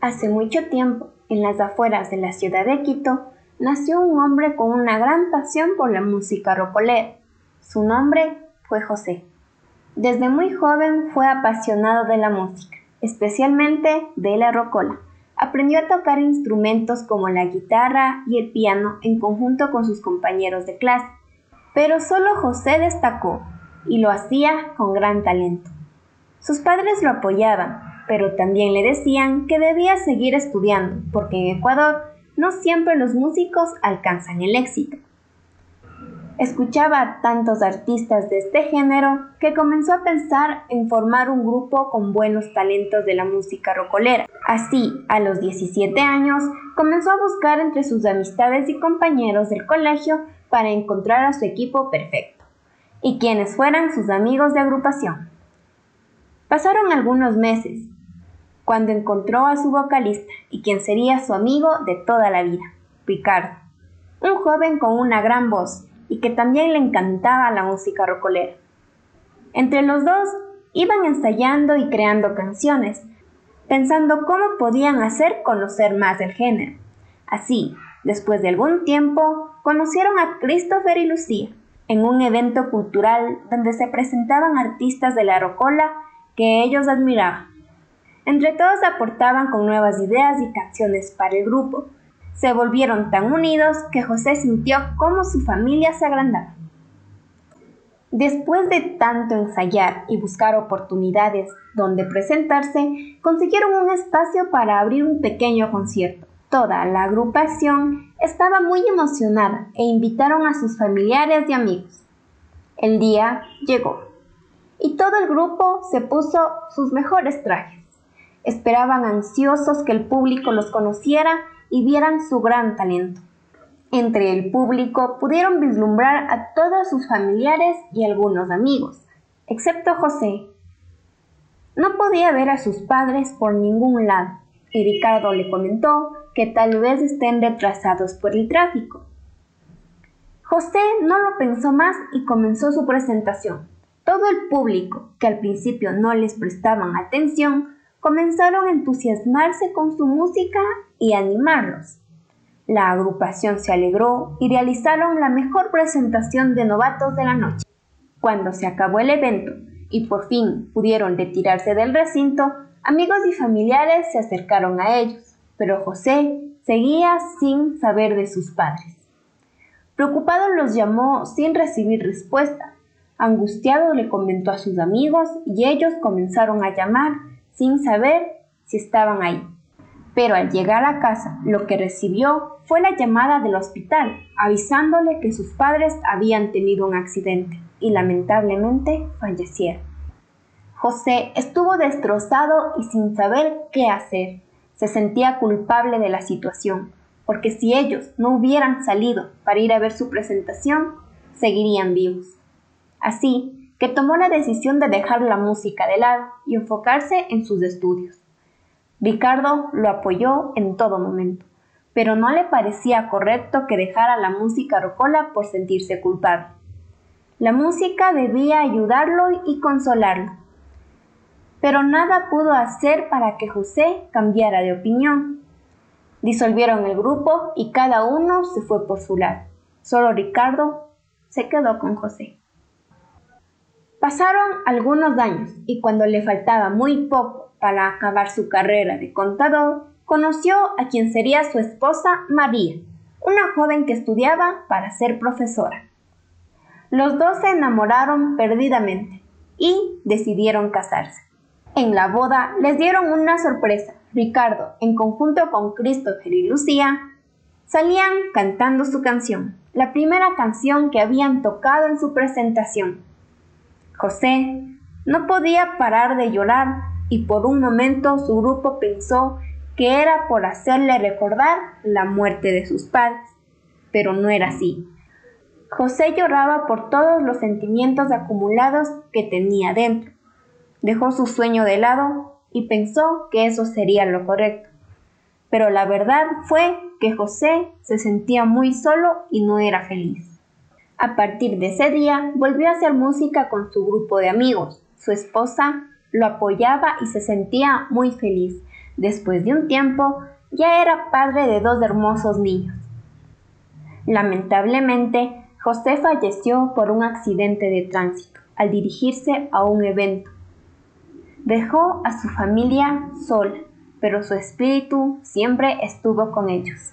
Hace mucho tiempo, en las afueras de la ciudad de Quito, nació un hombre con una gran pasión por la música rocolera. Su nombre fue José. Desde muy joven fue apasionado de la música, especialmente de la rocola. Aprendió a tocar instrumentos como la guitarra y el piano en conjunto con sus compañeros de clase. Pero solo José destacó y lo hacía con gran talento. Sus padres lo apoyaban, pero también le decían que debía seguir estudiando, porque en Ecuador no siempre los músicos alcanzan el éxito. Escuchaba a tantos artistas de este género que comenzó a pensar en formar un grupo con buenos talentos de la música rocolera. Así, a los 17 años, comenzó a buscar entre sus amistades y compañeros del colegio para encontrar a su equipo perfecto y quienes fueran sus amigos de agrupación. Pasaron algunos meses cuando encontró a su vocalista y quien sería su amigo de toda la vida, Ricardo, un joven con una gran voz y que también le encantaba la música rocolera. Entre los dos iban ensayando y creando canciones, pensando cómo podían hacer conocer más del género. Así, después de algún tiempo, conocieron a Christopher y Lucía en un evento cultural donde se presentaban artistas de la rocola que ellos admiraban. Entre todos aportaban con nuevas ideas y canciones para el grupo. Se volvieron tan unidos que José sintió cómo su familia se agrandaba. Después de tanto ensayar y buscar oportunidades donde presentarse, consiguieron un espacio para abrir un pequeño concierto. Toda la agrupación estaba muy emocionada e invitaron a sus familiares y amigos. El día llegó y todo el grupo se puso sus mejores trajes. Esperaban ansiosos que el público los conociera y vieran su gran talento. Entre el público pudieron vislumbrar a todos sus familiares y algunos amigos, excepto José. No podía ver a sus padres por ningún lado, y Ricardo le comentó que tal vez estén retrasados por el tráfico. José no lo pensó más y comenzó su presentación. Todo el público, que al principio no les prestaban atención, comenzaron a entusiasmarse con su música y animarlos. La agrupación se alegró y realizaron la mejor presentación de novatos de la noche. Cuando se acabó el evento y por fin pudieron retirarse del recinto, amigos y familiares se acercaron a ellos, pero José seguía sin saber de sus padres. Preocupado los llamó sin recibir respuesta Angustiado le comentó a sus amigos y ellos comenzaron a llamar sin saber si estaban ahí. Pero al llegar a casa, lo que recibió fue la llamada del hospital, avisándole que sus padres habían tenido un accidente y lamentablemente fallecieron. José estuvo destrozado y sin saber qué hacer. Se sentía culpable de la situación, porque si ellos no hubieran salido para ir a ver su presentación, seguirían vivos. Así que tomó la decisión de dejar la música de lado y enfocarse en sus estudios. Ricardo lo apoyó en todo momento, pero no le parecía correcto que dejara la música rocola por sentirse culpable. La música debía ayudarlo y consolarlo. Pero nada pudo hacer para que José cambiara de opinión. Disolvieron el grupo y cada uno se fue por su lado. Solo Ricardo se quedó con José. Pasaron algunos años y cuando le faltaba muy poco para acabar su carrera de contador, conoció a quien sería su esposa María, una joven que estudiaba para ser profesora. Los dos se enamoraron perdidamente y decidieron casarse. En la boda les dieron una sorpresa. Ricardo, en conjunto con Christopher y Lucía, salían cantando su canción, la primera canción que habían tocado en su presentación. José no podía parar de llorar y por un momento su grupo pensó que era por hacerle recordar la muerte de sus padres, pero no era así. José lloraba por todos los sentimientos acumulados que tenía dentro. Dejó su sueño de lado y pensó que eso sería lo correcto. Pero la verdad fue que José se sentía muy solo y no era feliz. A partir de ese día volvió a hacer música con su grupo de amigos. Su esposa lo apoyaba y se sentía muy feliz Después de un tiempo, ya era padre de dos hermosos niños. Lamentablemente, José falleció por un accidente de tránsito al dirigirse a un evento. Dejó a su familia sola, pero su espíritu siempre estuvo con ellos.